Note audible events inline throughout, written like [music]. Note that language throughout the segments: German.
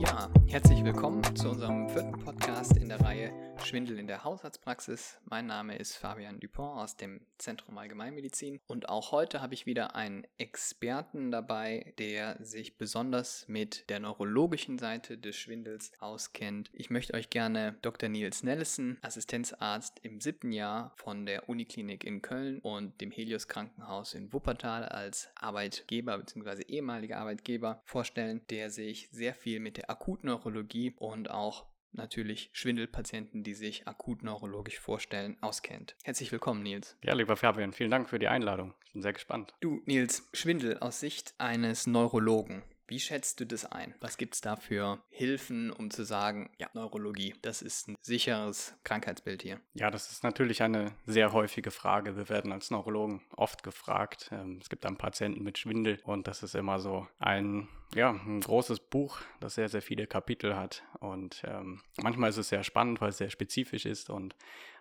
Ja, herzlich willkommen zu unserem vierten Podcast in der Reihe Schwindel in der Hausarztpraxis. Mein Name ist Fabian Dupont aus dem Zentrum Allgemeinmedizin und auch heute habe ich wieder einen Experten dabei, der sich besonders mit der neurologischen Seite des Schwindels auskennt. Ich möchte euch gerne Dr. Nils Nellison, Assistenzarzt im siebten Jahr von der Uniklinik in Köln und dem Helios Krankenhaus in Wuppertal als Arbeitgeber bzw. ehemaliger Arbeitgeber vorstellen, der sich sehr viel mit der Akutneurologie und auch natürlich Schwindelpatienten, die sich akut neurologisch vorstellen, auskennt. Herzlich willkommen, Nils. Ja, lieber Fabian, vielen Dank für die Einladung. Ich bin sehr gespannt. Du, Nils, Schwindel aus Sicht eines Neurologen. Wie schätzt du das ein? Was gibt es da für Hilfen, um zu sagen, ja, Neurologie, das ist ein sicheres Krankheitsbild hier? Ja, das ist natürlich eine sehr häufige Frage. Wir werden als Neurologen oft gefragt. Ähm, es gibt einen Patienten mit Schwindel und das ist immer so ein ja, ein großes Buch, das sehr, sehr viele Kapitel hat. Und ähm, manchmal ist es sehr spannend, weil es sehr spezifisch ist und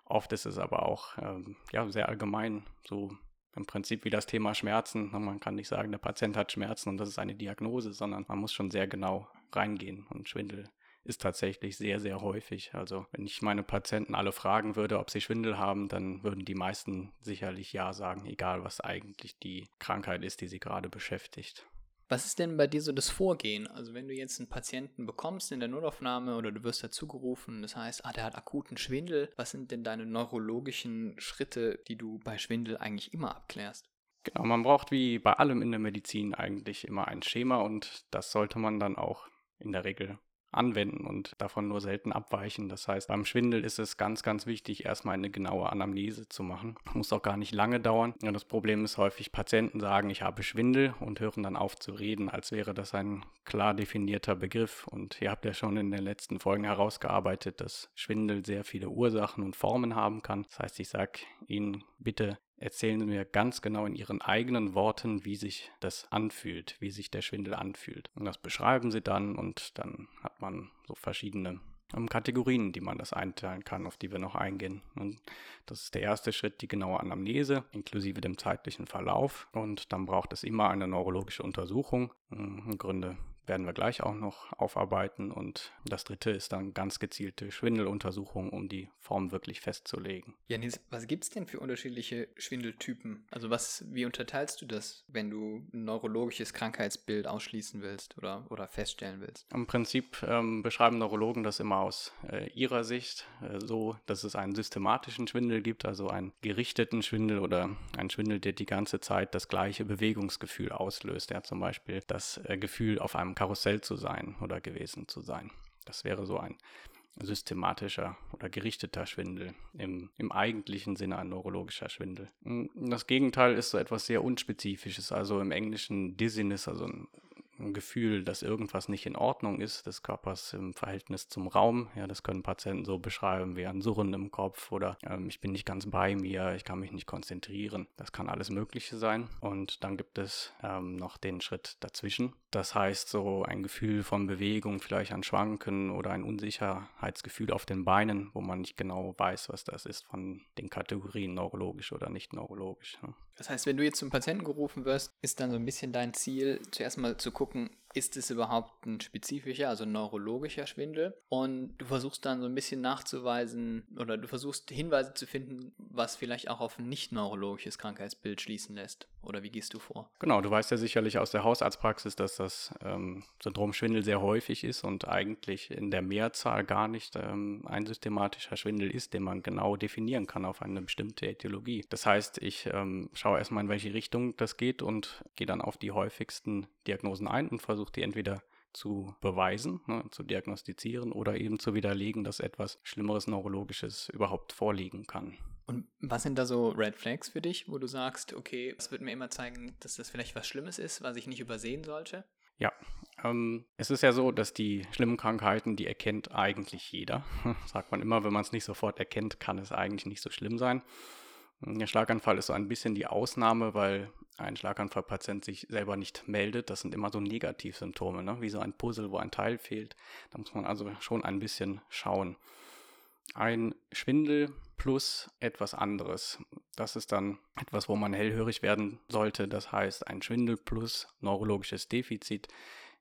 oft ist es aber auch ähm, ja, sehr allgemein, so im Prinzip wie das Thema Schmerzen. Man kann nicht sagen, der Patient hat Schmerzen und das ist eine Diagnose, sondern man muss schon sehr genau reingehen. Und Schwindel ist tatsächlich sehr, sehr häufig. Also wenn ich meine Patienten alle fragen würde, ob sie Schwindel haben, dann würden die meisten sicherlich ja sagen, egal was eigentlich die Krankheit ist, die sie gerade beschäftigt. Was ist denn bei dir so das Vorgehen? Also wenn du jetzt einen Patienten bekommst in der Notaufnahme oder du wirst dazu gerufen, das heißt, ah, der hat akuten Schwindel, was sind denn deine neurologischen Schritte, die du bei Schwindel eigentlich immer abklärst? Genau, man braucht wie bei allem in der Medizin eigentlich immer ein Schema und das sollte man dann auch in der Regel anwenden und davon nur selten abweichen. Das heißt, beim Schwindel ist es ganz, ganz wichtig, erstmal eine genaue Anamnese zu machen. Muss auch gar nicht lange dauern. Und das Problem ist häufig, Patienten sagen, ich habe Schwindel und hören dann auf zu reden, als wäre das ein klar definierter Begriff. Und ihr habt ja schon in den letzten Folgen herausgearbeitet, dass Schwindel sehr viele Ursachen und Formen haben kann. Das heißt, ich sage Ihnen bitte erzählen Sie mir ganz genau in Ihren eigenen Worten, wie sich das anfühlt, wie sich der Schwindel anfühlt. Und das beschreiben Sie dann und dann hat man so verschiedene ähm, Kategorien, die man das einteilen kann, auf die wir noch eingehen. Und das ist der erste Schritt, die genaue Anamnese inklusive dem zeitlichen Verlauf. Und dann braucht es immer eine neurologische Untersuchung. Hm, Gründe werden wir gleich auch noch aufarbeiten. Und das dritte ist dann ganz gezielte Schwindeluntersuchung, um die Form wirklich festzulegen. Janis, was gibt es denn für unterschiedliche Schwindeltypen? Also was, wie unterteilst du das, wenn du ein neurologisches Krankheitsbild ausschließen willst oder, oder feststellen willst? Im Prinzip ähm, beschreiben Neurologen das immer aus äh, ihrer Sicht äh, so, dass es einen systematischen Schwindel gibt, also einen gerichteten Schwindel oder einen Schwindel, der die ganze Zeit das gleiche Bewegungsgefühl auslöst. Ja, zum Beispiel das äh, Gefühl auf einem Karussell zu sein oder gewesen zu sein. Das wäre so ein systematischer oder gerichteter Schwindel, im, im eigentlichen Sinne ein neurologischer Schwindel. Das Gegenteil ist so etwas sehr Unspezifisches, also im Englischen Dizziness, also ein Gefühl, dass irgendwas nicht in Ordnung ist des Körpers im Verhältnis zum Raum. Ja, das können Patienten so beschreiben wie ein Surren im Kopf oder ähm, ich bin nicht ganz bei mir, ich kann mich nicht konzentrieren. Das kann alles Mögliche sein. Und dann gibt es ähm, noch den Schritt dazwischen. Das heißt, so ein Gefühl von Bewegung, vielleicht ein Schwanken oder ein Unsicherheitsgefühl auf den Beinen, wo man nicht genau weiß, was das ist von den Kategorien neurologisch oder nicht neurologisch. Ne? Das heißt, wenn du jetzt zum Patienten gerufen wirst, ist dann so ein bisschen dein Ziel, zuerst mal zu gucken, gucken, ist es überhaupt ein spezifischer, also neurologischer Schwindel? Und du versuchst dann so ein bisschen nachzuweisen oder du versuchst Hinweise zu finden, was vielleicht auch auf ein nicht neurologisches Krankheitsbild schließen lässt. Oder wie gehst du vor? Genau, du weißt ja sicherlich aus der Hausarztpraxis, dass das ähm, Syndrom Schwindel sehr häufig ist und eigentlich in der Mehrzahl gar nicht ähm, ein systematischer Schwindel ist, den man genau definieren kann auf eine bestimmte Ätiologie. Das heißt, ich ähm, schaue erstmal, in welche Richtung das geht und gehe dann auf die häufigsten Diagnosen ein und versuche versucht die entweder zu beweisen, ne, zu diagnostizieren oder eben zu widerlegen, dass etwas Schlimmeres Neurologisches überhaupt vorliegen kann. Und was sind da so Red Flags für dich, wo du sagst, okay, das wird mir immer zeigen, dass das vielleicht was Schlimmes ist, was ich nicht übersehen sollte? Ja, ähm, es ist ja so, dass die schlimmen Krankheiten, die erkennt eigentlich jeder. [laughs] Sagt man immer, wenn man es nicht sofort erkennt, kann es eigentlich nicht so schlimm sein. Der Schlaganfall ist so ein bisschen die Ausnahme, weil ein Schlaganfallpatient sich selber nicht meldet. Das sind immer so Negativsymptome, ne? wie so ein Puzzle, wo ein Teil fehlt. Da muss man also schon ein bisschen schauen. Ein Schwindel plus etwas anderes. Das ist dann etwas, wo man hellhörig werden sollte. Das heißt, ein Schwindel plus neurologisches Defizit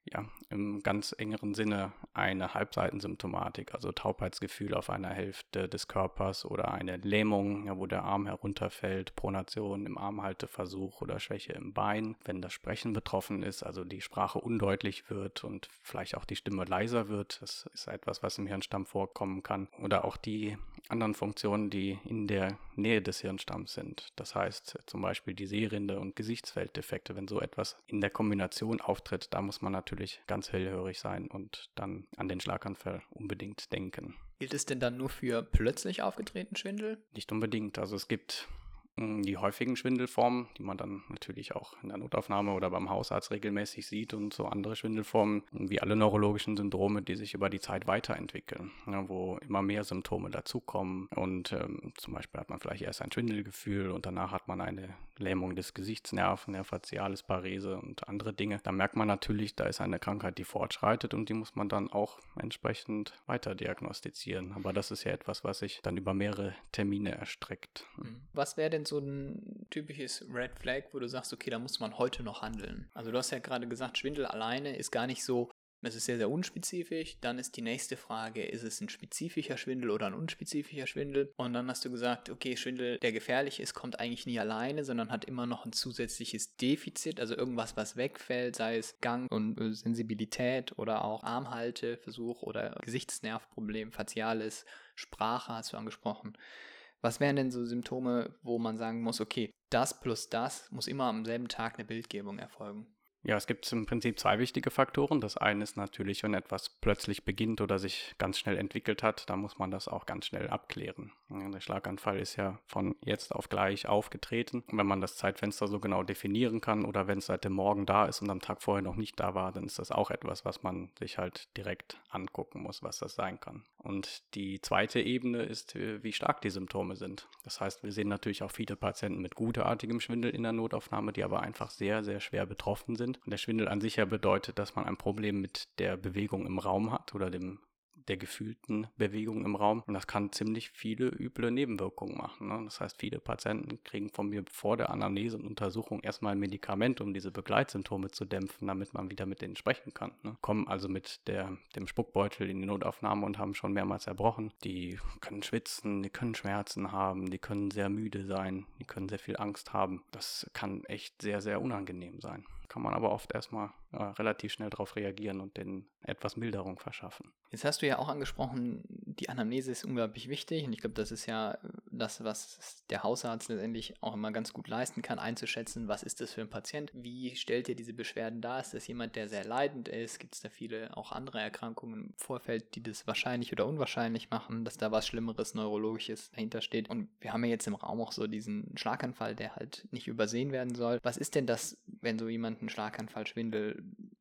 ja, im ganz engeren Sinne eine Halbseitensymptomatik, also Taubheitsgefühl auf einer Hälfte des Körpers oder eine Lähmung, ja, wo der Arm herunterfällt, Pronation im Armhalteversuch oder Schwäche im Bein, wenn das Sprechen betroffen ist, also die Sprache undeutlich wird und vielleicht auch die Stimme leiser wird, das ist etwas, was im Hirnstamm vorkommen kann, oder auch die anderen Funktionen, die in der Nähe des Hirnstamms sind. Das heißt zum Beispiel die Sehrinde und Gesichtsfelddefekte. Wenn so etwas in der Kombination auftritt, da muss man natürlich ganz hellhörig sein und dann an den Schlaganfall unbedingt denken. Gilt es denn dann nur für plötzlich aufgetretenen Schwindel? Nicht unbedingt. Also es gibt die häufigen Schwindelformen, die man dann natürlich auch in der Notaufnahme oder beim Hausarzt regelmäßig sieht und so andere Schwindelformen, wie alle neurologischen Syndrome, die sich über die Zeit weiterentwickeln, ja, wo immer mehr Symptome dazukommen und ähm, zum Beispiel hat man vielleicht erst ein Schwindelgefühl und danach hat man eine Lähmung des Gesichtsnerven, der Facialis Parese und andere Dinge. Da merkt man natürlich, da ist eine Krankheit, die fortschreitet und die muss man dann auch entsprechend weiter diagnostizieren. Aber das ist ja etwas, was sich dann über mehrere Termine erstreckt. Was wäre denn so ein typisches Red Flag, wo du sagst, okay, da muss man heute noch handeln? Also du hast ja gerade gesagt, Schwindel alleine ist gar nicht so das ist sehr, sehr unspezifisch. Dann ist die nächste Frage, ist es ein spezifischer Schwindel oder ein unspezifischer Schwindel? Und dann hast du gesagt, okay, Schwindel, der gefährlich ist, kommt eigentlich nie alleine, sondern hat immer noch ein zusätzliches Defizit, also irgendwas, was wegfällt, sei es Gang und äh, Sensibilität oder auch Armhalteversuch oder Gesichtsnervproblem, Facialis, Sprache hast du angesprochen. Was wären denn so Symptome, wo man sagen muss, okay, das plus das muss immer am selben Tag eine Bildgebung erfolgen? Ja, es gibt im Prinzip zwei wichtige Faktoren. Das eine ist natürlich, wenn etwas plötzlich beginnt oder sich ganz schnell entwickelt hat, dann muss man das auch ganz schnell abklären. Der Schlaganfall ist ja von jetzt auf gleich aufgetreten. Und wenn man das Zeitfenster so genau definieren kann oder wenn es seit dem Morgen da ist und am Tag vorher noch nicht da war, dann ist das auch etwas, was man sich halt direkt angucken muss, was das sein kann. Und die zweite Ebene ist, äh, wie stark die Symptome sind. Das heißt, wir sehen natürlich auch viele Patienten mit gutartigem Schwindel in der Notaufnahme, die aber einfach sehr, sehr schwer betroffen sind. Und der Schwindel an sich ja bedeutet, dass man ein Problem mit der Bewegung im Raum hat oder dem der gefühlten Bewegung im Raum. Und das kann ziemlich viele üble Nebenwirkungen machen. Ne? Das heißt, viele Patienten kriegen von mir vor der Anamnese und Untersuchung erstmal ein Medikament, um diese Begleitsymptome zu dämpfen, damit man wieder mit denen sprechen kann. Ne? Kommen also mit der, dem Spuckbeutel in die Notaufnahme und haben schon mehrmals erbrochen. Die können schwitzen, die können Schmerzen haben, die können sehr müde sein, die können sehr viel Angst haben. Das kann echt sehr, sehr unangenehm sein kann man aber oft erstmal äh, relativ schnell darauf reagieren und denen etwas Milderung verschaffen. Jetzt hast du ja auch angesprochen, die Anamnese ist unglaublich wichtig und ich glaube, das ist ja das, was der Hausarzt letztendlich auch immer ganz gut leisten kann, einzuschätzen, was ist das für ein Patient, wie stellt er diese Beschwerden dar, ist das jemand, der sehr leidend ist, gibt es da viele auch andere Erkrankungen im Vorfeld, die das wahrscheinlich oder unwahrscheinlich machen, dass da was Schlimmeres, Neurologisches dahinter steht? Und wir haben ja jetzt im Raum auch so diesen Schlaganfall, der halt nicht übersehen werden soll. Was ist denn das, wenn so jemand einen Schlaganfall, Schwindel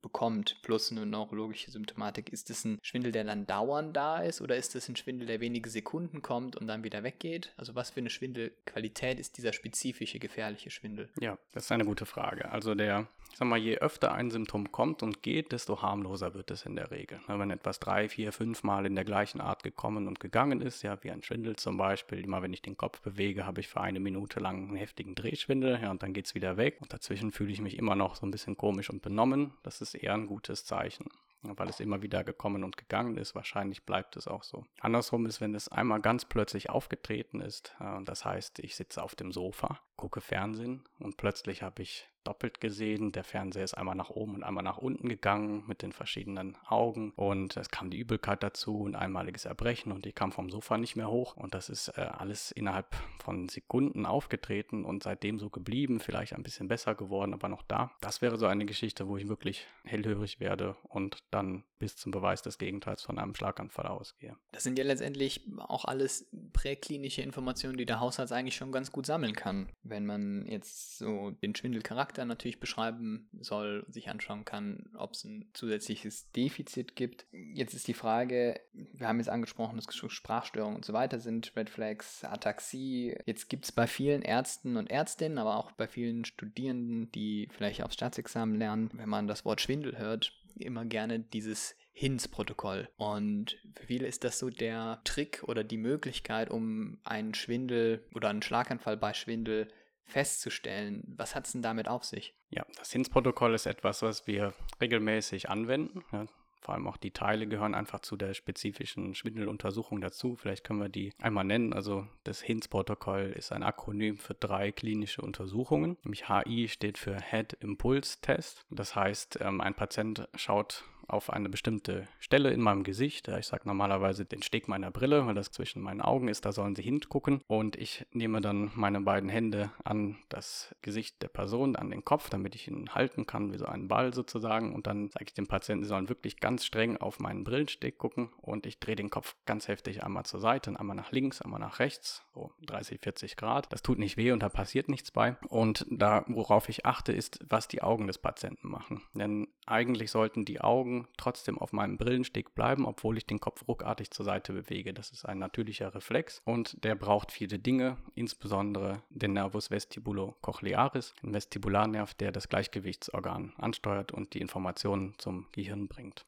bekommt, plus eine neurologische Symptomatik? Ist es ein Schwindel, der dann dauernd da ist oder ist es ein Schwindel, der wenige Sekunden kommt und dann wieder weggeht? Also was für eine Schwindelqualität ist dieser spezifische gefährliche Schwindel? Ja, das ist eine gute Frage. Also der, ich sag mal, je öfter ein Symptom kommt und geht, desto harmloser wird es in der Regel. Wenn etwas drei, vier, fünf Mal in der gleichen Art gekommen und gegangen ist, ja, wie ein Schwindel zum Beispiel, immer wenn ich den Kopf bewege, habe ich für eine Minute lang einen heftigen Drehschwindel, ja, und dann geht es wieder weg und dazwischen fühle ich mich immer noch so ein bisschen komisch und benommen. Das ist eher ein gutes Zeichen weil es immer wieder gekommen und gegangen ist. Wahrscheinlich bleibt es auch so. Andersrum ist, wenn es einmal ganz plötzlich aufgetreten ist, äh, das heißt, ich sitze auf dem Sofa, gucke Fernsehen und plötzlich habe ich doppelt gesehen. Der Fernseher ist einmal nach oben und einmal nach unten gegangen mit den verschiedenen Augen und es kam die Übelkeit dazu, ein einmaliges Erbrechen und ich kam vom Sofa nicht mehr hoch und das ist äh, alles innerhalb von Sekunden aufgetreten und seitdem so geblieben, vielleicht ein bisschen besser geworden, aber noch da. Das wäre so eine Geschichte, wo ich wirklich hellhörig werde und dann bis zum Beweis des Gegenteils von einem Schlaganfall ausgehe. Das sind ja letztendlich auch alles präklinische Informationen, die der Hausarzt eigentlich schon ganz gut sammeln kann. Wenn man jetzt so den Schwindelcharakter natürlich beschreiben soll und sich anschauen kann, ob es ein zusätzliches Defizit gibt. Jetzt ist die Frage, wir haben jetzt angesprochen, dass Sprachstörungen und so weiter sind, Red Flags, Ataxie. Jetzt gibt es bei vielen Ärzten und Ärztinnen, aber auch bei vielen Studierenden, die vielleicht aufs Staatsexamen lernen, wenn man das Wort Schwindel hört, immer gerne dieses HINS-Protokoll. Und für viele ist das so der Trick oder die Möglichkeit, um einen Schwindel oder einen Schlaganfall bei Schwindel festzustellen. Was hat es denn damit auf sich? Ja, das HINS-Protokoll ist etwas, was wir regelmäßig anwenden. Ja, vor allem auch die Teile gehören einfach zu der spezifischen Schwindeluntersuchung dazu. Vielleicht können wir die einmal nennen. Also das HINS-Protokoll ist ein Akronym für drei klinische Untersuchungen. Nämlich HI steht für Head Impulse Test. Das heißt, ähm, ein Patient schaut auf eine bestimmte Stelle in meinem Gesicht. Ich sage normalerweise den Steg meiner Brille, weil das zwischen meinen Augen ist, da sollen sie hingucken. Und ich nehme dann meine beiden Hände an das Gesicht der Person, an den Kopf, damit ich ihn halten kann, wie so einen Ball sozusagen. Und dann sage ich dem Patienten, sie sollen wirklich ganz streng auf meinen Brillensteg gucken und ich drehe den Kopf ganz heftig einmal zur Seite, einmal nach links, einmal nach rechts, so 30, 40 Grad. Das tut nicht weh und da passiert nichts bei. Und da, worauf ich achte, ist, was die Augen des Patienten machen. Denn eigentlich sollten die Augen Augen trotzdem auf meinem Brillensteg bleiben, obwohl ich den Kopf ruckartig zur Seite bewege. Das ist ein natürlicher Reflex und der braucht viele Dinge, insbesondere den Nervus vestibulocochlearis, den Vestibularnerv, der das Gleichgewichtsorgan ansteuert und die Informationen zum Gehirn bringt.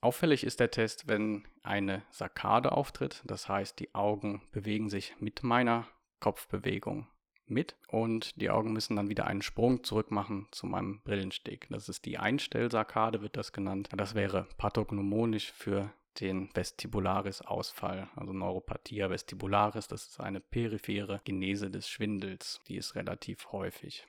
Auffällig ist der Test, wenn eine Sakkade auftritt, das heißt, die Augen bewegen sich mit meiner Kopfbewegung mit und die Augen müssen dann wieder einen Sprung zurück machen zu meinem Brillensteg. Das ist die Einstellsarkade, wird das genannt. Das wäre pathognomonisch für den Vestibularis-Ausfall, also Neuropathia vestibularis. Das ist eine periphere Genese des Schwindels. Die ist relativ häufig.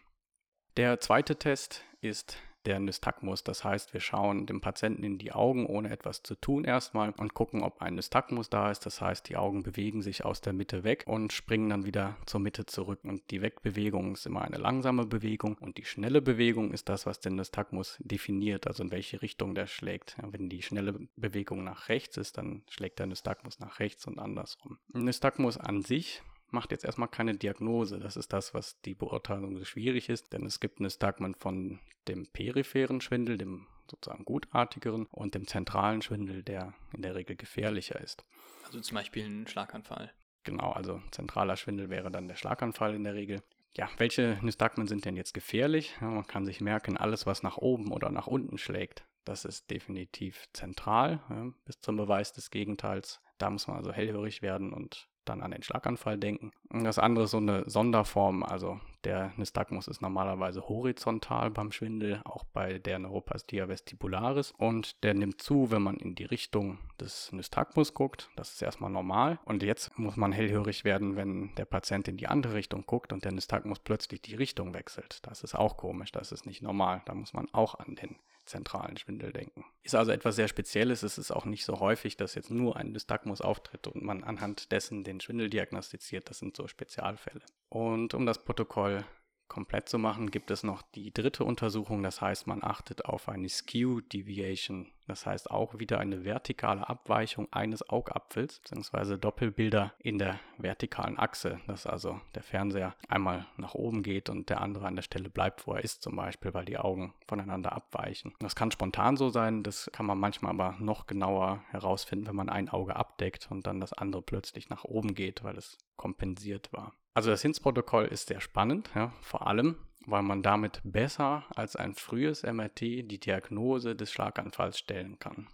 Der zweite Test ist der Nystagmus. Das heißt, wir schauen dem Patienten in die Augen, ohne etwas zu tun erstmal und gucken, ob ein Nystagmus da ist. Das heißt, die Augen bewegen sich aus der Mitte weg und springen dann wieder zur Mitte zurück. Und die Wegbewegung ist immer eine langsame Bewegung und die schnelle Bewegung ist das, was den Nystagmus definiert, also in welche Richtung der schlägt. Ja, wenn die schnelle Bewegung nach rechts ist, dann schlägt der Nystagmus nach rechts und andersrum. Nystagmus an sich macht jetzt erstmal keine Diagnose. Das ist das, was die Beurteilung so schwierig ist, denn es gibt eine Stagman von dem peripheren Schwindel, dem sozusagen gutartigeren, und dem zentralen Schwindel, der in der Regel gefährlicher ist. Also zum Beispiel ein Schlaganfall. Genau, also zentraler Schwindel wäre dann der Schlaganfall in der Regel. Ja, welche Nystagmen sind denn jetzt gefährlich? Ja, man kann sich merken, alles, was nach oben oder nach unten schlägt, das ist definitiv zentral, ja, bis zum Beweis des Gegenteils. Da muss man also hellhörig werden und dann an den Schlaganfall denken. Und das andere ist so eine Sonderform, also der Nystagmus ist normalerweise horizontal beim Schwindel, auch bei der Neuropathia vestibularis und der nimmt zu, wenn man in die Richtung des Nystagmus guckt. Das ist erstmal normal und jetzt muss man hellhörig werden, wenn der Patient in die andere Richtung guckt und der Nystagmus plötzlich die Richtung wechselt. Das ist auch komisch, das ist nicht normal. Da muss man auch an den zentralen Schwindel denken. Ist also etwas sehr Spezielles. Es ist auch nicht so häufig, dass jetzt nur ein Nystagmus auftritt und man anhand dessen den Schwindel diagnostiziert. Das sind so Spezialfälle. Und um das Protokoll komplett zu machen, gibt es noch die dritte Untersuchung. Das heißt, man achtet auf eine Skew Deviation. Das heißt auch wieder eine vertikale Abweichung eines Augapfels, beziehungsweise Doppelbilder in der vertikalen Achse, dass also der Fernseher einmal nach oben geht und der andere an der Stelle bleibt, wo er ist, zum Beispiel, weil die Augen voneinander abweichen. Das kann spontan so sein, das kann man manchmal aber noch genauer herausfinden, wenn man ein Auge abdeckt und dann das andere plötzlich nach oben geht, weil es kompensiert war. Also das HINS-Protokoll ist sehr spannend, ja, vor allem, weil man damit besser als ein frühes MRT die Diagnose des Schlaganfalls stellen kann.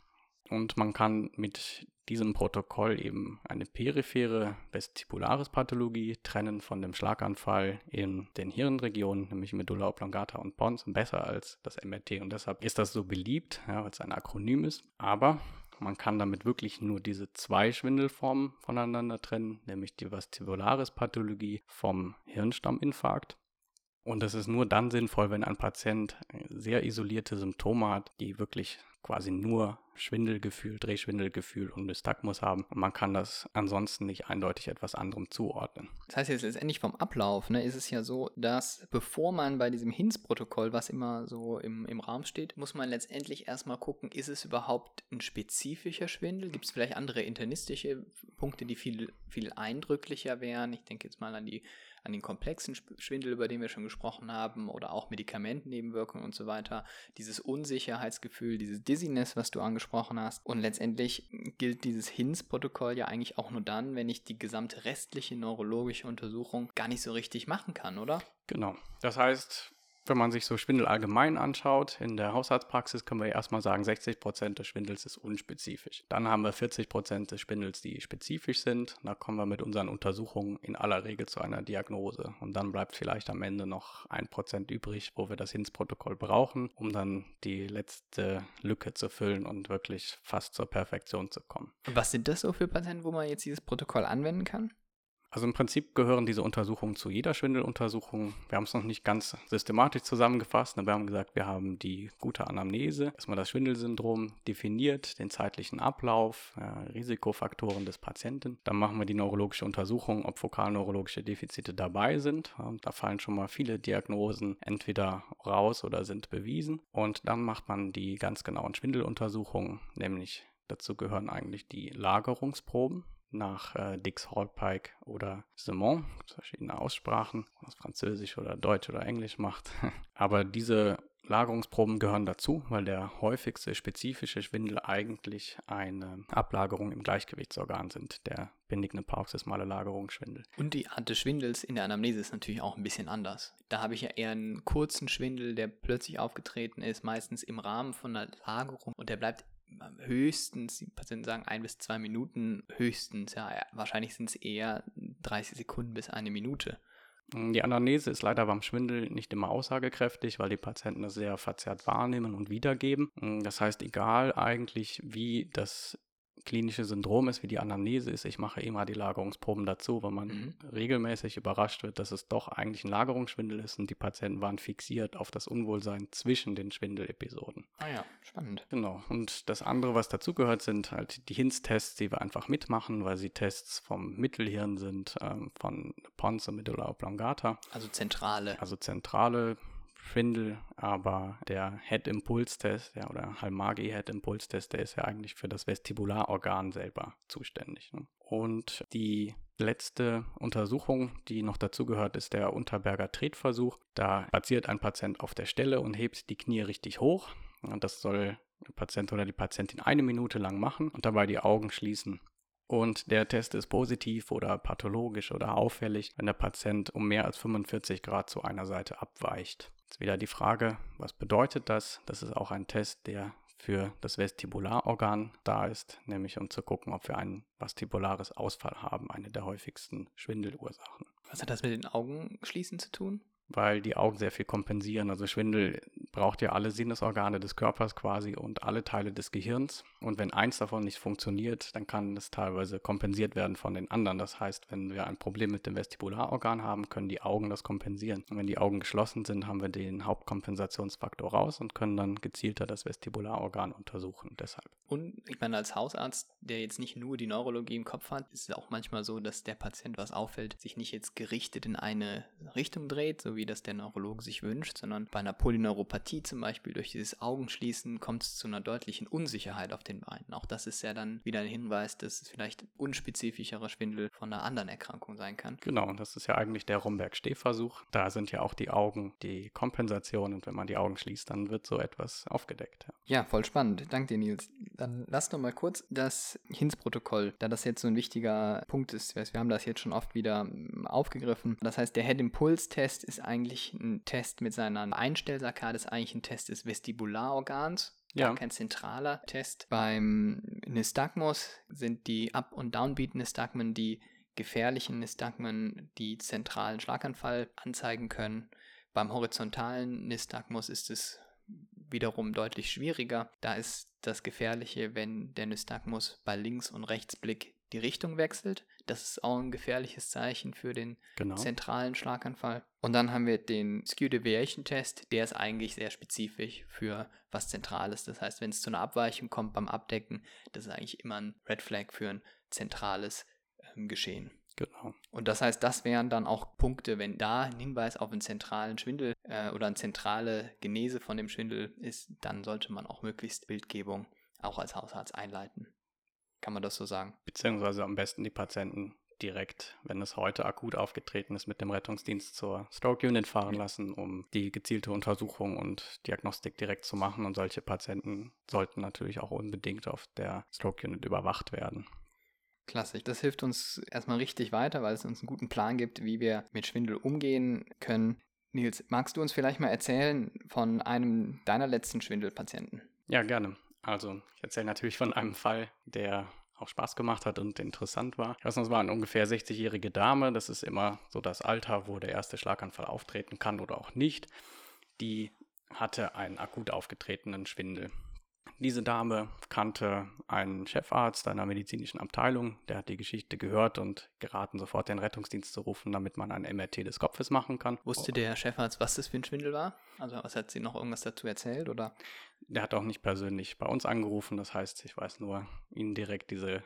Und man kann mit diesem Protokoll eben eine periphere Vestibularis-Pathologie trennen von dem Schlaganfall in den Hirnregionen, nämlich Medulla oblongata und Pons, besser als das MRT. Und deshalb ist das so beliebt, ja, weil es ein Akronym ist. Aber man kann damit wirklich nur diese zwei Schwindelformen voneinander trennen, nämlich die Vestibularis-Pathologie vom Hirnstamminfarkt. Und es ist nur dann sinnvoll, wenn ein Patient sehr isolierte Symptome hat, die wirklich quasi nur Schwindelgefühl, Drehschwindelgefühl und Nystagmus haben. Und man kann das ansonsten nicht eindeutig etwas anderem zuordnen. Das heißt jetzt letztendlich vom Ablauf, ne, ist es ja so, dass bevor man bei diesem HINS-Protokoll, was immer so im, im Raum steht, muss man letztendlich erstmal gucken, ist es überhaupt ein spezifischer Schwindel? Gibt es vielleicht andere internistische Punkte, die viel, viel eindrücklicher wären? Ich denke jetzt mal an die an den komplexen Schwindel, über den wir schon gesprochen haben, oder auch Medikamentennebenwirkungen und so weiter, dieses Unsicherheitsgefühl, dieses Dizziness, was du angesprochen hast. Und letztendlich gilt dieses HINS-Protokoll ja eigentlich auch nur dann, wenn ich die gesamte restliche neurologische Untersuchung gar nicht so richtig machen kann, oder? Genau. Das heißt, Wenn man sich so Schwindel allgemein anschaut, in der Haushaltspraxis können wir erstmal sagen, 60 Prozent des Schwindels ist unspezifisch. Dann haben wir 40 Prozent des Schwindels, die spezifisch sind. Da kommen wir mit unseren Untersuchungen in aller Regel zu einer Diagnose. Und dann bleibt vielleicht am Ende noch ein Prozent übrig, wo wir das HINS-Protokoll brauchen, um dann die letzte Lücke zu füllen und wirklich fast zur Perfektion zu kommen. Was sind das so für Patienten, wo man jetzt dieses Protokoll anwenden kann? Also im Prinzip gehören diese Untersuchungen zu jeder Schwindeluntersuchung. Wir haben es noch nicht ganz systematisch zusammengefasst. Aber wir haben gesagt, wir haben die gute Anamnese, erstmal das Schwindelsyndrom definiert, den zeitlichen Ablauf, äh, Risikofaktoren des Patienten. Dann machen wir die neurologische Untersuchung, ob vokalneurologische Defizite dabei sind. Und da fallen schon mal viele Diagnosen entweder raus oder sind bewiesen. Und dann macht man die ganz genauen Schwindeluntersuchungen, nämlich dazu gehören eigentlich die Lagerungsproben nach äh, Dix Hallpike oder Simon, verschiedene Aussprachen, was Französisch oder Deutsch oder Englisch macht. [laughs] Aber diese Lagerungsproben gehören dazu, weil der häufigste spezifische Schwindel eigentlich eine Ablagerung im Gleichgewichtsorgan sind, der benigne paroxysmale Lagerungsschwindel. Und die Art des Schwindels in der Anamnese ist natürlich auch ein bisschen anders. Da habe ich ja eher einen kurzen Schwindel, der plötzlich aufgetreten ist, meistens im Rahmen von einer Lagerung und der bleibt höchstens, die Patienten sagen ein bis zwei Minuten, höchstens, ja, wahrscheinlich sind es eher 30 Sekunden bis eine Minute. Die Anamnese ist leider beim Schwindel nicht immer aussagekräftig, weil die Patienten das sehr verzerrt wahrnehmen und wiedergeben. Das heißt, egal eigentlich, wie das klinische Syndrom ist, wie die Anamnese ist. Ich mache immer die Lagerungsproben dazu, weil man mhm. regelmäßig überrascht wird, dass es doch eigentlich ein Lagerungsschwindel ist und die Patienten waren fixiert auf das Unwohlsein zwischen den Schwindelepisoden. Ah ja, spannend. Genau. Und das andere, was dazugehört, sind halt die HINS-Tests, die wir einfach mitmachen, weil sie Tests vom Mittelhirn sind, ähm, von und Medulla oblongata. Also zentrale. Also zentrale Schwindel, aber der Head-Impuls-Test ja, oder Halmagi-Head-Impuls-Test, der ist ja eigentlich für das Vestibularorgan selber zuständig. Ne? Und die letzte Untersuchung, die noch dazu gehört, ist der Unterberger Tretversuch. Da basiert ein Patient auf der Stelle und hebt die Knie richtig hoch. Und das soll der Patient oder die Patientin eine Minute lang machen und dabei die Augen schließen und der Test ist positiv oder pathologisch oder auffällig, wenn der Patient um mehr als 45 Grad zu einer Seite abweicht. Jetzt wieder die Frage, was bedeutet das? Das ist auch ein Test, der für das Vestibularorgan da ist, nämlich um zu gucken, ob wir ein vestibulares Ausfall haben, eine der häufigsten Schwindelursachen. Was hat das mit den Augen schließen zu tun? weil die Augen sehr viel kompensieren. Also Schwindel braucht ja alle Sinnesorgane des Körpers quasi und alle Teile des Gehirns. Und wenn eins davon nicht funktioniert, dann kann es teilweise kompensiert werden von den anderen. Das heißt, wenn wir ein Problem mit dem Vestibularorgan haben, können die Augen das kompensieren. Und wenn die Augen geschlossen sind, haben wir den Hauptkompensationsfaktor raus und können dann gezielter das Vestibularorgan untersuchen. Deshalb. Und ich meine, als Hausarzt, der jetzt nicht nur die Neurologie im Kopf hat, ist es auch manchmal so, dass der Patient, was auffällt, sich nicht jetzt gerichtet in eine Richtung dreht, so wie das der Neurologe sich wünscht, sondern bei einer Polyneuropathie zum Beispiel durch dieses Augenschließen kommt es zu einer deutlichen Unsicherheit auf den Beinen. Auch das ist ja dann wieder ein Hinweis, dass es vielleicht unspezifischerer Schwindel von einer anderen Erkrankung sein kann. Genau, und das ist ja eigentlich der Romberg-Stehversuch. Da sind ja auch die Augen die Kompensation und wenn man die Augen schließt, dann wird so etwas aufgedeckt. Ja, voll spannend. Danke dir, Nils. Dann lass doch mal kurz das HINS-Protokoll, da das jetzt so ein wichtiger Punkt ist. Wir haben das jetzt schon oft wieder hm, aufgegriffen. Das heißt, der Head-Impuls-Test ist eigentlich ein Test mit seiner Einstellsackade, ist eigentlich ein Test des Vestibularorgans. Ja. Kein zentraler Test. Beim Nystagmus sind die Up- und Downbeat-Nystagmen die gefährlichen Nystagmen, die zentralen Schlaganfall anzeigen können. Beim horizontalen Nystagmus ist es wiederum deutlich schwieriger. Da ist das Gefährliche, wenn der Nystagmus bei Links- und Rechtsblick die Richtung wechselt. Das ist auch ein gefährliches Zeichen für den genau. zentralen Schlaganfall. Und dann haben wir den Skew Deviation Test, der ist eigentlich sehr spezifisch für was Zentrales. Das heißt, wenn es zu einer Abweichung kommt beim Abdecken, das ist eigentlich immer ein Red Flag für ein zentrales ähm, Geschehen. Genau. Und das heißt, das wären dann auch Punkte, wenn da ein Hinweis auf einen zentralen Schwindel äh, oder eine zentrale Genese von dem Schwindel ist, dann sollte man auch möglichst Bildgebung auch als Hausarzt einleiten. Kann man das so sagen? Beziehungsweise am besten die Patienten direkt, wenn es heute akut aufgetreten ist, mit dem Rettungsdienst zur Stroke Unit fahren lassen, um die gezielte Untersuchung und Diagnostik direkt zu machen. Und solche Patienten sollten natürlich auch unbedingt auf der Stroke Unit überwacht werden. Klasse. Das hilft uns erstmal richtig weiter, weil es uns einen guten Plan gibt, wie wir mit Schwindel umgehen können. Nils, magst du uns vielleicht mal erzählen von einem deiner letzten Schwindelpatienten? Ja, gerne. Also, ich erzähle natürlich von einem Fall, der auch Spaß gemacht hat und interessant war. Ich weiß noch, es war eine ungefähr 60-jährige Dame. Das ist immer so das Alter, wo der erste Schlaganfall auftreten kann oder auch nicht. Die hatte einen akut aufgetretenen Schwindel. Diese Dame kannte einen Chefarzt einer medizinischen Abteilung, der hat die Geschichte gehört und geraten, sofort den Rettungsdienst zu rufen, damit man ein MRT des Kopfes machen kann. Wusste der Chefarzt, was das für ein Schwindel war? Also was hat sie noch irgendwas dazu erzählt oder? Der hat auch nicht persönlich bei uns angerufen, das heißt, ich weiß nur Ihnen direkt diese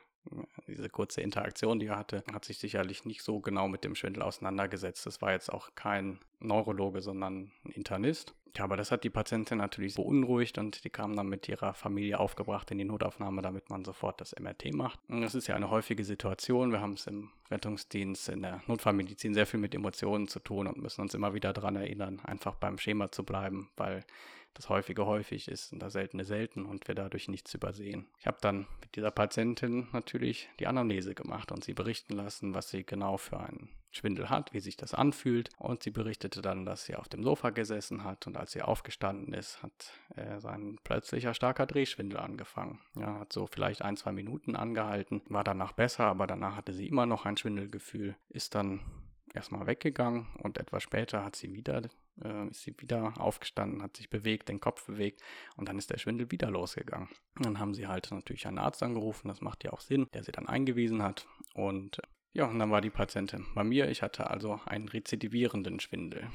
diese kurze Interaktion, die er hatte, hat sich sicherlich nicht so genau mit dem Schwindel auseinandergesetzt. Das war jetzt auch kein Neurologe, sondern ein Internist. Ja, aber das hat die Patientin natürlich beunruhigt und die kam dann mit ihrer Familie aufgebracht in die Notaufnahme, damit man sofort das MRT macht. Und das ist ja eine häufige Situation. Wir haben es im Rettungsdienst, in der Notfallmedizin sehr viel mit Emotionen zu tun und müssen uns immer wieder daran erinnern, einfach beim Schema zu bleiben, weil das häufige häufig ist und das seltene selten und wir dadurch nichts übersehen. Ich habe dann mit dieser Patientin natürlich die Anamnese gemacht und sie berichten lassen, was sie genau für einen Schwindel hat, wie sich das anfühlt. Und sie berichtete dann, dass sie auf dem Sofa gesessen hat und als sie aufgestanden ist, hat äh, sein plötzlicher starker Drehschwindel angefangen. Ja, hat so vielleicht ein, zwei Minuten angehalten, war danach besser, aber danach hatte sie immer noch ein Schwindelgefühl, ist dann erstmal weggegangen und etwas später hat sie wieder äh, ist sie wieder aufgestanden, hat sich bewegt, den Kopf bewegt und dann ist der Schwindel wieder losgegangen. Und dann haben sie halt natürlich einen Arzt angerufen, das macht ja auch Sinn, der sie dann eingewiesen hat und ja, und dann war die Patientin bei mir. Ich hatte also einen rezidivierenden Schwindel.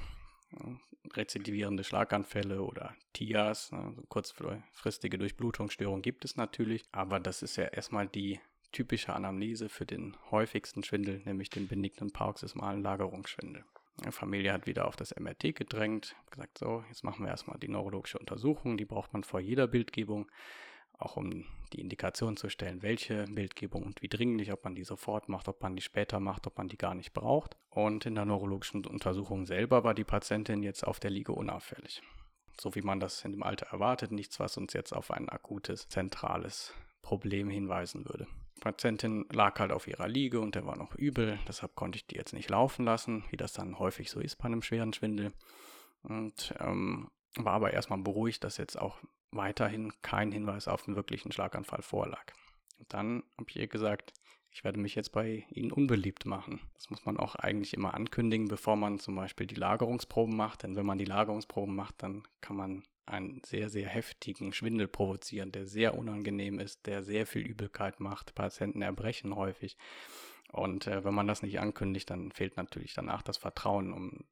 rezidivierende Schlaganfälle oder TIAs, also kurzfristige Durchblutungsstörung gibt es natürlich, aber das ist ja erstmal die typische Anamnese für den häufigsten Schwindel, nämlich den benignen paroxysmalen Lagerungsschwindel. Die Familie hat wieder auf das MRT gedrängt, gesagt, so, jetzt machen wir erstmal die neurologische Untersuchung, die braucht man vor jeder Bildgebung, auch um die Indikation zu stellen, welche Bildgebung und wie dringlich, ob man die sofort macht, ob man die später macht, ob man die gar nicht braucht. Und in der neurologischen Untersuchung selber war die Patientin jetzt auf der Liege unauffällig. So wie man das in dem Alter erwartet, nichts, was uns jetzt auf ein akutes, zentrales Problem hinweisen würde. Patientin lag halt auf ihrer Liege und der war noch übel, deshalb konnte ich die jetzt nicht laufen lassen, wie das dann häufig so ist bei einem schweren Schwindel. Und ähm, war aber erstmal beruhigt, dass jetzt auch weiterhin kein Hinweis auf einen wirklichen Schlaganfall vorlag. Und dann habe ich ihr gesagt, ich werde mich jetzt bei Ihnen unbeliebt machen. Das muss man auch eigentlich immer ankündigen, bevor man zum Beispiel die Lagerungsproben macht. Denn wenn man die Lagerungsproben macht, dann kann man einen sehr, sehr heftigen Schwindel provozieren, der sehr unangenehm ist, der sehr viel Übelkeit macht. Patienten erbrechen häufig. Und äh, wenn man das nicht ankündigt, dann fehlt natürlich danach das Vertrauen, um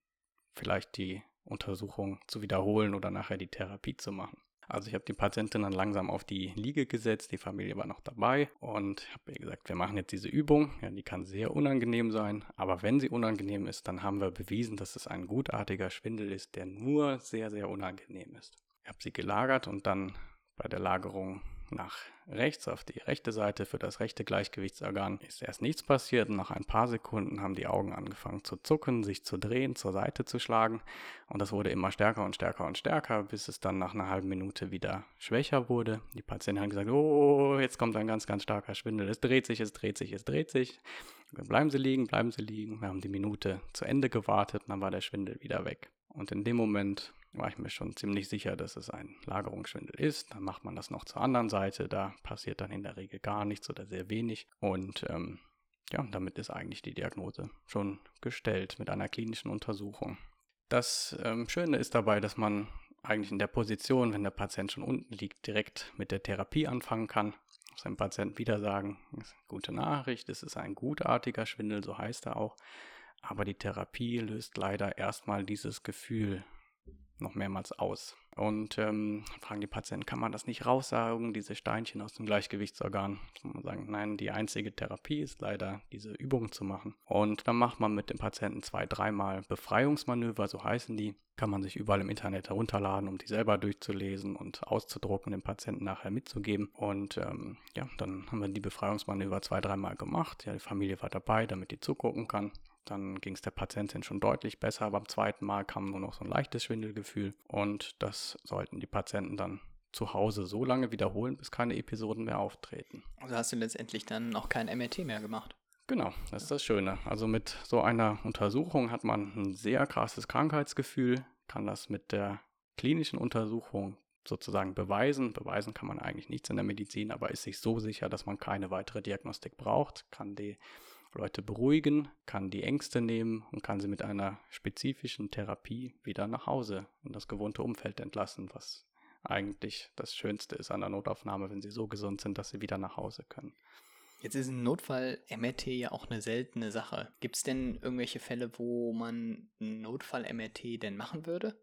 vielleicht die Untersuchung zu wiederholen oder nachher die Therapie zu machen. Also ich habe die Patientin dann langsam auf die Liege gesetzt, die Familie war noch dabei und habe ihr gesagt, wir machen jetzt diese Übung. Ja, die kann sehr unangenehm sein, aber wenn sie unangenehm ist, dann haben wir bewiesen, dass es ein gutartiger Schwindel ist, der nur sehr, sehr unangenehm ist. Ich habe sie gelagert und dann bei der Lagerung nach rechts auf die rechte Seite für das rechte Gleichgewichtsorgan ist erst nichts passiert. Nach ein paar Sekunden haben die Augen angefangen zu zucken, sich zu drehen, zur Seite zu schlagen. Und das wurde immer stärker und stärker und stärker, bis es dann nach einer halben Minute wieder schwächer wurde. Die Patientin hat gesagt, oh, jetzt kommt ein ganz, ganz starker Schwindel. Es dreht sich, es dreht sich, es dreht sich. Bleiben Sie liegen, bleiben Sie liegen. Wir haben die Minute zu Ende gewartet und dann war der Schwindel wieder weg. Und in dem Moment war ich mir schon ziemlich sicher, dass es ein Lagerungsschwindel ist. Dann macht man das noch zur anderen Seite. Da passiert dann in der Regel gar nichts oder sehr wenig. Und ähm, ja, damit ist eigentlich die Diagnose schon gestellt mit einer klinischen Untersuchung. Das ähm, Schöne ist dabei, dass man eigentlich in der Position, wenn der Patient schon unten liegt, direkt mit der Therapie anfangen kann. Dem Patienten wieder sagen, gute Nachricht, es ist ein gutartiger Schwindel, so heißt er auch. Aber die Therapie löst leider erstmal dieses Gefühl noch mehrmals aus. Und ähm, fragen die Patienten, kann man das nicht raussaugen, diese Steinchen aus dem Gleichgewichtsorgan? Muss man sagen, nein, die einzige Therapie ist leider, diese Übung zu machen. Und dann macht man mit dem Patienten zwei, dreimal Befreiungsmanöver, so heißen die. Kann man sich überall im Internet herunterladen, um die selber durchzulesen und auszudrucken, dem Patienten nachher mitzugeben. Und ähm, ja, dann haben wir die Befreiungsmanöver zwei, dreimal gemacht. Ja, die Familie war dabei, damit die zugucken kann. Dann ging es der Patientin schon deutlich besser. Beim zweiten Mal kam nur noch so ein leichtes Schwindelgefühl. Und das sollten die Patienten dann zu Hause so lange wiederholen, bis keine Episoden mehr auftreten. Also hast du letztendlich dann auch kein MRT mehr gemacht? Genau, das ist das Schöne. Also mit so einer Untersuchung hat man ein sehr krasses Krankheitsgefühl, kann das mit der klinischen Untersuchung sozusagen beweisen. Beweisen kann man eigentlich nichts in der Medizin, aber ist sich so sicher, dass man keine weitere Diagnostik braucht, kann die Leute beruhigen, kann die Ängste nehmen und kann sie mit einer spezifischen Therapie wieder nach Hause in das gewohnte Umfeld entlassen, was eigentlich das Schönste ist an der Notaufnahme, wenn sie so gesund sind, dass sie wieder nach Hause können. Jetzt ist ein Notfall-MRT ja auch eine seltene Sache. Gibt es denn irgendwelche Fälle, wo man ein Notfall-MRT denn machen würde?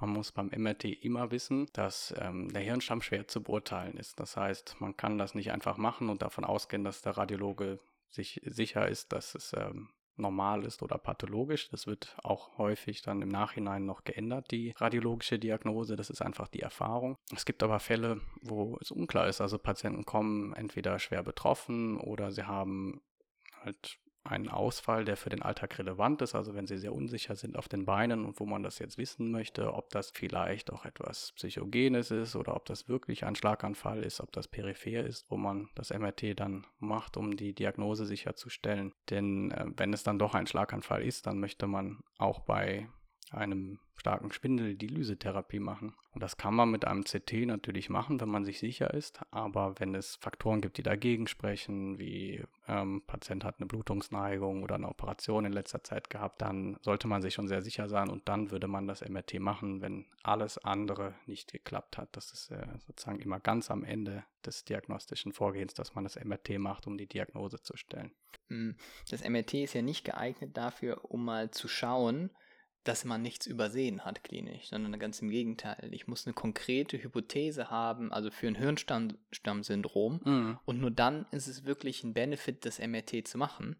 Man muss beim MRT immer wissen, dass ähm, der Hirnstamm schwer zu beurteilen ist. Das heißt, man kann das nicht einfach machen und davon ausgehen, dass der Radiologe sich sicher ist, dass es ähm, normal ist oder pathologisch. Das wird auch häufig dann im Nachhinein noch geändert, die radiologische Diagnose. Das ist einfach die Erfahrung. Es gibt aber Fälle, wo es unklar ist. Also Patienten kommen entweder schwer betroffen oder sie haben halt einen Ausfall, der für den Alltag relevant ist, also wenn sie sehr unsicher sind auf den Beinen und wo man das jetzt wissen möchte, ob das vielleicht auch etwas Psychogenes ist oder ob das wirklich ein Schlaganfall ist, ob das peripher ist, wo man das MRT dann macht, um die Diagnose sicherzustellen. Denn äh, wenn es dann doch ein Schlaganfall ist, dann möchte man auch bei einem starken Schwindel die Lysetherapie machen. Und das kann man mit einem CT natürlich machen, wenn man sich sicher ist. Aber wenn es Faktoren gibt, die dagegen sprechen, wie ähm, Patient hat eine Blutungsneigung oder eine Operation in letzter Zeit gehabt, dann sollte man sich schon sehr sicher sein und dann würde man das MRT machen, wenn alles andere nicht geklappt hat. Das ist äh, sozusagen immer ganz am Ende des diagnostischen Vorgehens, dass man das MRT macht, um die Diagnose zu stellen. Hm, das MRT ist ja nicht geeignet dafür, um mal zu schauen, dass man nichts übersehen hat klinisch, sondern ganz im Gegenteil. Ich muss eine konkrete Hypothese haben, also für ein Hirnstammsyndrom. Mhm. Und nur dann ist es wirklich ein Benefit, das MRT zu machen.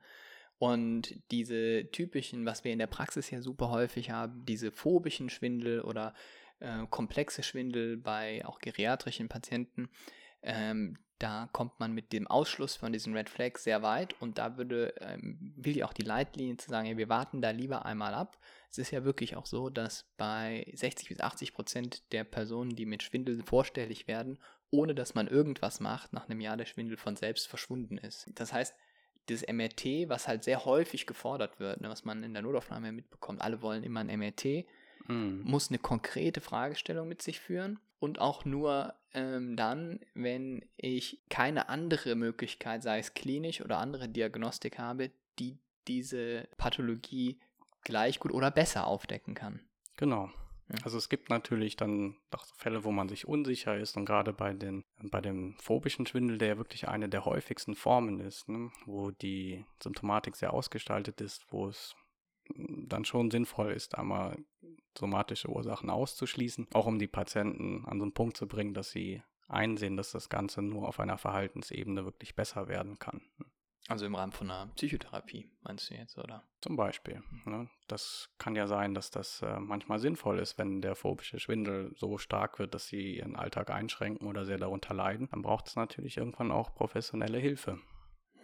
Und diese typischen, was wir in der Praxis ja super häufig haben, diese phobischen Schwindel oder äh, komplexe Schwindel bei auch geriatrischen Patienten, ähm, da kommt man mit dem Ausschluss von diesen Red Flags sehr weit und da würde, ähm, will ich auch die Leitlinie zu sagen, ja, wir warten da lieber einmal ab. Es ist ja wirklich auch so, dass bei 60 bis 80 Prozent der Personen, die mit Schwindel vorstellig werden, ohne dass man irgendwas macht, nach einem Jahr der Schwindel von selbst verschwunden ist. Das heißt, das MRT, was halt sehr häufig gefordert wird, ne, was man in der Notaufnahme mitbekommt, alle wollen immer ein MRT, mhm. muss eine konkrete Fragestellung mit sich führen und auch nur ähm, dann, wenn ich keine andere Möglichkeit, sei es klinisch oder andere Diagnostik habe, die diese Pathologie gleich gut oder besser aufdecken kann. Genau. Also es gibt natürlich dann auch Fälle, wo man sich unsicher ist und gerade bei den bei dem phobischen Schwindel, der ja wirklich eine der häufigsten Formen ist, ne, wo die Symptomatik sehr ausgestaltet ist, wo es dann schon sinnvoll ist, einmal somatische Ursachen auszuschließen, auch um die Patienten an so einen Punkt zu bringen, dass sie einsehen, dass das Ganze nur auf einer Verhaltensebene wirklich besser werden kann. Also im Rahmen von einer Psychotherapie, meinst du jetzt, oder? Zum Beispiel. Ne? Das kann ja sein, dass das äh, manchmal sinnvoll ist, wenn der phobische Schwindel so stark wird, dass sie ihren Alltag einschränken oder sehr darunter leiden. Dann braucht es natürlich irgendwann auch professionelle Hilfe.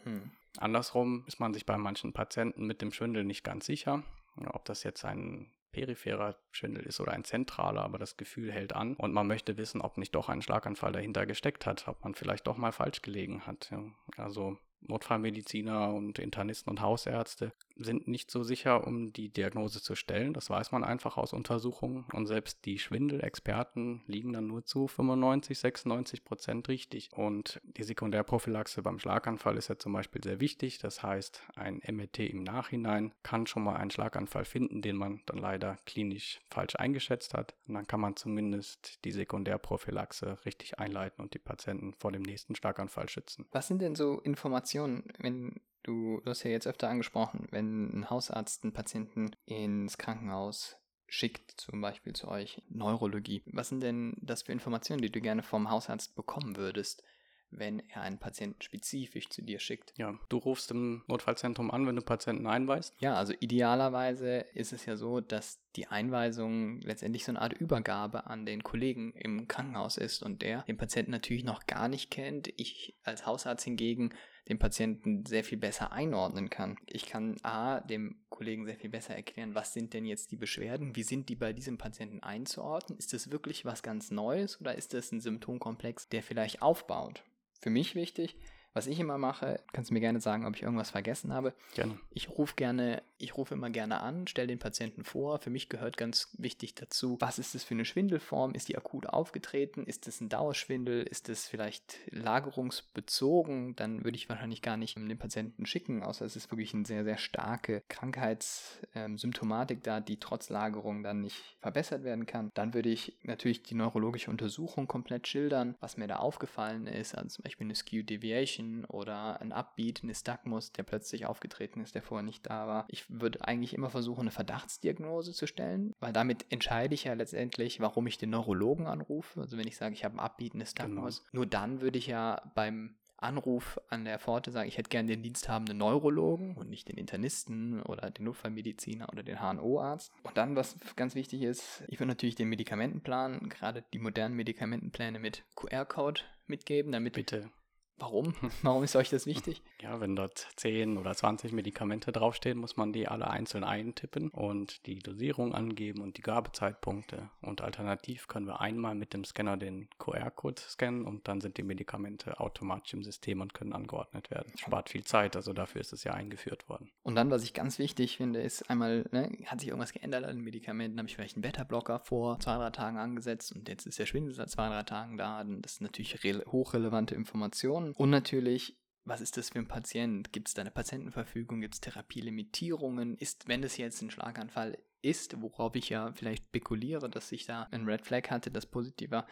Hm. Andersrum ist man sich bei manchen Patienten mit dem Schwindel nicht ganz sicher, ob das jetzt ein peripherer Schwindel ist oder ein zentraler, aber das Gefühl hält an und man möchte wissen, ob nicht doch ein Schlaganfall dahinter gesteckt hat, ob man vielleicht doch mal falsch gelegen hat. Also Notfallmediziner und Internisten und Hausärzte sind nicht so sicher, um die Diagnose zu stellen. Das weiß man einfach aus Untersuchungen. Und selbst die Schwindelexperten liegen dann nur zu 95, 96 Prozent richtig. Und die Sekundärprophylaxe beim Schlaganfall ist ja zum Beispiel sehr wichtig. Das heißt, ein MRT im Nachhinein kann schon mal einen Schlaganfall finden, den man dann leider klinisch falsch eingeschätzt hat. Und dann kann man zumindest die Sekundärprophylaxe richtig einleiten und die Patienten vor dem nächsten Schlaganfall schützen. Was sind denn so Informationen, wenn Du, du hast ja jetzt öfter angesprochen, wenn ein Hausarzt einen Patienten ins Krankenhaus schickt, zum Beispiel zu euch Neurologie. Was sind denn das für Informationen, die du gerne vom Hausarzt bekommen würdest, wenn er einen Patienten spezifisch zu dir schickt? Ja, du rufst im Notfallzentrum an, wenn du Patienten einweist? Ja, also idealerweise ist es ja so, dass die Einweisung letztendlich so eine Art Übergabe an den Kollegen im Krankenhaus ist und der den Patienten natürlich noch gar nicht kennt. Ich als Hausarzt hingegen den Patienten sehr viel besser einordnen kann. Ich kann A, dem Kollegen sehr viel besser erklären, was sind denn jetzt die Beschwerden, wie sind die bei diesem Patienten einzuordnen, ist das wirklich was ganz Neues oder ist das ein Symptomkomplex, der vielleicht aufbaut? Für mich wichtig, Was ich immer mache, kannst du mir gerne sagen, ob ich irgendwas vergessen habe. Gerne. Ich rufe gerne, ich rufe immer gerne an, stelle den Patienten vor. Für mich gehört ganz wichtig dazu, was ist das für eine Schwindelform? Ist die akut aufgetreten? Ist es ein Dauerschwindel? Ist es vielleicht lagerungsbezogen? Dann würde ich wahrscheinlich gar nicht den Patienten schicken, außer es ist wirklich eine sehr, sehr starke Krankheitssymptomatik da, die trotz Lagerung dann nicht verbessert werden kann. Dann würde ich natürlich die neurologische Untersuchung komplett schildern, was mir da aufgefallen ist, also zum Beispiel eine Skew Deviation oder ein Upbeat, ein Nystagmus, der plötzlich aufgetreten ist, der vorher nicht da war. Ich würde eigentlich immer versuchen, eine Verdachtsdiagnose zu stellen, weil damit entscheide ich ja letztendlich, warum ich den Neurologen anrufe. Also wenn ich sage, ich habe ein Upbeat, ein Nystagmus, genau. nur dann würde ich ja beim Anruf an der Pforte sagen, ich hätte gerne den diensthabenden Neurologen und nicht den Internisten oder den Notfallmediziner oder den HNO-Arzt. Und dann, was ganz wichtig ist, ich würde natürlich den Medikamentenplan, gerade die modernen Medikamentenpläne mit QR-Code mitgeben, damit Bitte. Warum? [laughs] Warum ist euch das wichtig? Ja, wenn dort 10 oder 20 Medikamente draufstehen, muss man die alle einzeln eintippen und die Dosierung angeben und die Gabezeitpunkte. Und alternativ können wir einmal mit dem Scanner den QR-Code scannen und dann sind die Medikamente automatisch im System und können angeordnet werden. Das spart viel Zeit, also dafür ist es ja eingeführt worden. Und dann, was ich ganz wichtig finde, ist einmal, ne, hat sich irgendwas geändert an den Medikamenten? Habe ich vielleicht einen Beta-Blocker vor zwei, drei Tagen angesetzt und jetzt ist der Schwindel seit zwei, drei Tagen da. Das ist natürlich hochrelevante Informationen haben. Und natürlich, was ist das für ein Patient? Gibt es da eine Patientenverfügung? Gibt es Therapielimitierungen? Ist, wenn das jetzt ein Schlaganfall ist, worauf ich ja vielleicht spekuliere, dass ich da ein Red Flag hatte, das positiv war,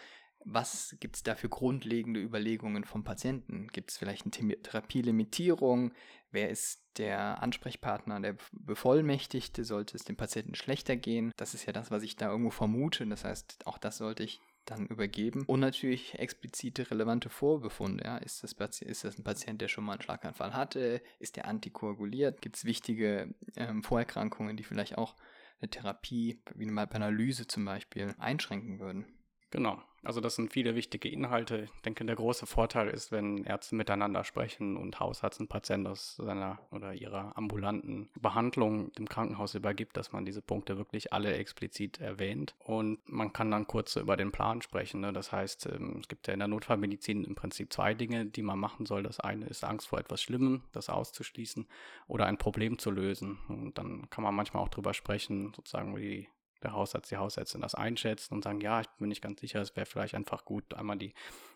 was gibt es da für grundlegende Überlegungen vom Patienten? Gibt es vielleicht eine Therapielimitierung? Wer ist der Ansprechpartner, der Bevollmächtigte? Sollte es dem Patienten schlechter gehen? Das ist ja das, was ich da irgendwo vermute. Das heißt, auch das sollte ich dann übergeben. Und natürlich explizite relevante Vorbefunde. Ja. Ist, das ist das ein Patient, der schon mal einen Schlaganfall hatte? Ist der antikoaguliert? Gibt es wichtige ähm, Vorerkrankungen, die vielleicht auch eine Therapie, wie eine Analyse zum Beispiel, einschränken würden? Genau. Also das sind viele wichtige Inhalte. Ich denke, der große Vorteil ist, wenn Ärzte miteinander sprechen und Hausarzt einen Patient aus seiner oder ihrer ambulanten Behandlung dem Krankenhaus übergibt, dass man diese Punkte wirklich alle explizit erwähnt. Und man kann dann kurz über den Plan sprechen. Ne? Das heißt, ähm, es gibt ja in der Notfallmedizin im Prinzip zwei Dinge, die man machen soll. Das eine ist Angst vor etwas Schlimmem, das auszuschließen oder ein Problem zu lösen. Und dann kann man manchmal auch drüber sprechen, sozusagen wie der Hausarzt, die Hausärztin das einschätzen und sagen, ja, ich bin nicht ganz sicher, es wäre vielleicht einfach gut, einmal die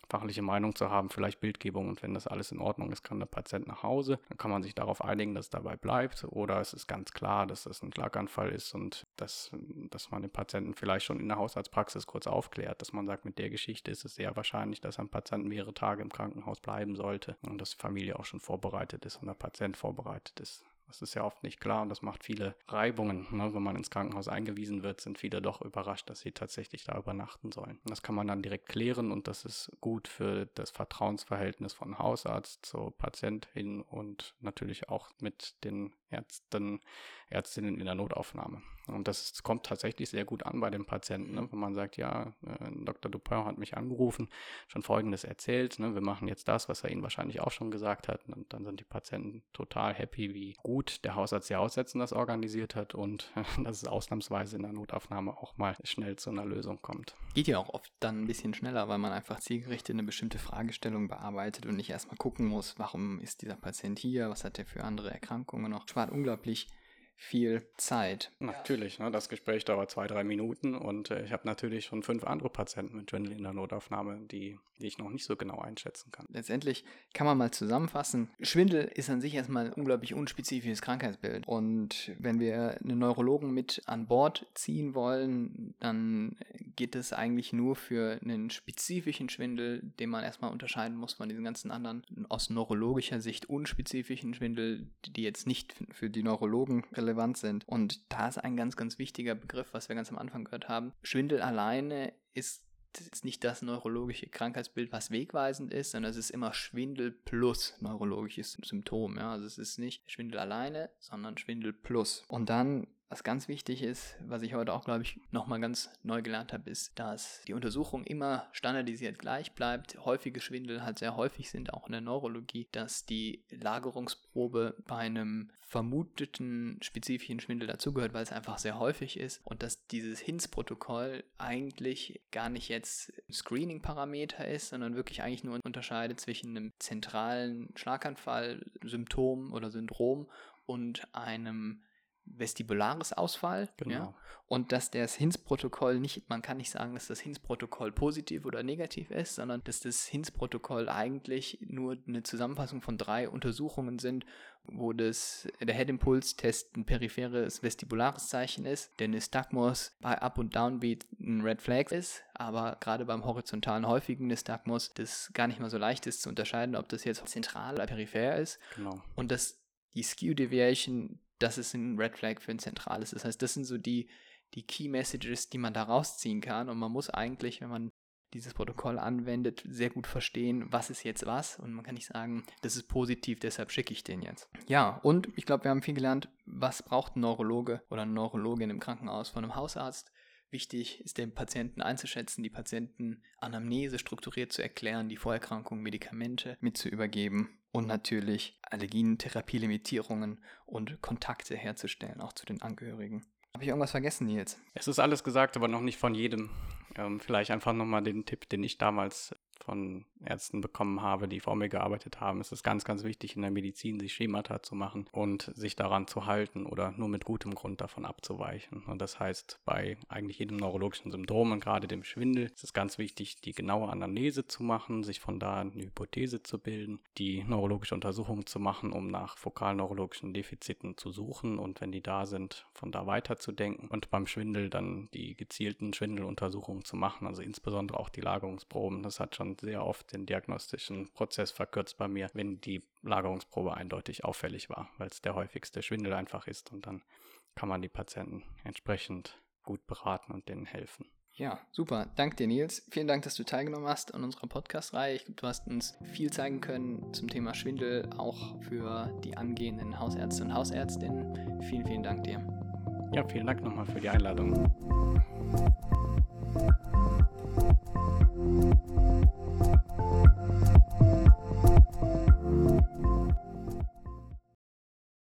fachliche Meinung zu haben, vielleicht Bildgebung und wenn das alles in Ordnung ist, kann der Patient nach Hause. Dann kann man sich darauf einigen, dass es dabei bleibt oder es ist ganz klar, dass das ein Schlaganfall ist und dass, dass man den Patienten vielleicht schon in der Hausarztpraxis kurz aufklärt, dass man sagt, mit der Geschichte ist es sehr wahrscheinlich, dass ein Patient mehrere Tage im Krankenhaus bleiben sollte und dass die Familie auch schon vorbereitet ist und der Patient vorbereitet ist. Das ist ja oft nicht klar und das macht viele Reibungen. Ne? Wenn man ins Krankenhaus eingewiesen wird, sind viele doch überrascht, dass sie tatsächlich da übernachten sollen. Das kann man dann direkt klären und das ist gut für das Vertrauensverhältnis von Hausarzt zu Patientin und natürlich auch mit den Ärzten, Ärztinnen in der Notaufnahme. Und das kommt tatsächlich sehr gut an bei den Patienten, ne? wenn man sagt, ja, äh, Dr. Dupin hat mich angerufen, schon Folgendes erzählt, ne? wir machen jetzt das, was er Ihnen wahrscheinlich auch schon gesagt hat. Und dann sind die Patienten total happy, wie gut der Hausarzt die Aussetzen das organisiert hat und [laughs] dass es ausnahmsweise in der Notaufnahme auch mal schnell zu einer Lösung kommt. Geht ja auch oft dann ein bisschen schneller, weil man einfach zielgerichtet eine bestimmte Fragestellung bearbeitet und nicht erstmal gucken muss, warum ist dieser Patient hier, was hat er für andere Erkrankungen noch spart unglaublich viel Zeit. Natürlich, ne, das Gespräch dauert zwei, drei Minuten und äh, ich habe natürlich schon fünf andere Patienten mit Schwindel in der Notaufnahme, die, die ich noch nicht so genau einschätzen kann. Letztendlich kann man mal zusammenfassen, Schwindel ist an sich erstmal ein unglaublich unspezifisches Krankheitsbild und wenn wir einen Neurologen mit an Bord ziehen wollen, dann geht es eigentlich nur für einen spezifischen Schwindel, den man erstmal unterscheiden muss von diesen ganzen anderen aus neurologischer Sicht unspezifischen Schwindel, die jetzt nicht für die Neurologen relevant relevant sind. Und da ist ein ganz, ganz wichtiger Begriff, was wir ganz am Anfang gehört haben. Schwindel alleine ist nicht das neurologische Krankheitsbild, was wegweisend ist, sondern es ist immer Schwindel plus neurologisches Symptom. Ja? Also es ist nicht Schwindel alleine, sondern Schwindel plus. Und dann was ganz wichtig ist, was ich heute auch, glaube ich, nochmal ganz neu gelernt habe, ist, dass die Untersuchung immer standardisiert gleich bleibt. Häufige Schwindel halt sehr häufig sind, auch in der Neurologie, dass die Lagerungsprobe bei einem vermuteten spezifischen Schwindel dazugehört, weil es einfach sehr häufig ist und dass dieses HINS-Protokoll eigentlich gar nicht jetzt Screening-Parameter ist, sondern wirklich eigentlich nur unterscheidet zwischen einem zentralen Schlaganfall, Symptom oder Syndrom und einem vestibulares Ausfall. Genau. Ja? Und dass das HINS-Protokoll nicht, man kann nicht sagen, dass das HINS-Protokoll positiv oder negativ ist, sondern dass das HINS-Protokoll eigentlich nur eine Zusammenfassung von drei Untersuchungen sind, wo das, der Head-Impuls-Test ein peripheres vestibulares Zeichen ist, der Nystagmus bei Up- und Downbeat ein Red Flag ist, aber gerade beim horizontalen häufigen Nystagmus das gar nicht mal so leicht ist zu unterscheiden, ob das jetzt zentral oder peripher ist. Genau. Und dass die Skew Deviation das ist ein Red Flag für ein zentrales. Das heißt, das sind so die, die Key Messages, die man da rausziehen kann. Und man muss eigentlich, wenn man dieses Protokoll anwendet, sehr gut verstehen, was ist jetzt was. Und man kann nicht sagen, das ist positiv, deshalb schicke ich den jetzt. Ja, und ich glaube, wir haben viel gelernt, was braucht ein Neurologe oder eine Neurologin im Krankenhaus von einem Hausarzt. Wichtig ist, den Patienten einzuschätzen, die Patientenanamnese strukturiert zu erklären, die Vorerkrankungen, Medikamente mit zu übergeben und natürlich Allergien, Therapielimitierungen und Kontakte herzustellen, auch zu den Angehörigen. Habe ich irgendwas vergessen, Nils? Es ist alles gesagt, aber noch nicht von jedem. Ähm, vielleicht einfach nochmal den Tipp, den ich damals von Ärzten bekommen habe, die vor mir gearbeitet haben, ist es ganz, ganz wichtig in der Medizin, sich Schemata zu machen und sich daran zu halten oder nur mit gutem Grund davon abzuweichen. Und das heißt, bei eigentlich jedem neurologischen Syndrom und gerade dem Schwindel ist es ganz wichtig, die genaue Anamnese zu machen, sich von da eine Hypothese zu bilden, die neurologische Untersuchung zu machen, um nach fokalneurologischen Defiziten zu suchen und wenn die da sind, von da weiterzudenken und beim Schwindel dann die gezielten Schwindeluntersuchungen zu machen, also insbesondere auch die Lagerungsproben. Das hat schon sehr oft den diagnostischen Prozess verkürzt bei mir, wenn die Lagerungsprobe eindeutig auffällig war, weil es der häufigste Schwindel einfach ist und dann kann man die Patienten entsprechend gut beraten und denen helfen. Ja, super. Dank dir, Nils. Vielen Dank, dass du teilgenommen hast an unserer Podcast-Reihe. Ich glaube, du hast uns viel zeigen können zum Thema Schwindel, auch für die angehenden Hausärzte und Hausärztinnen. Vielen, vielen Dank dir. Ja, vielen Dank nochmal für die Einladung.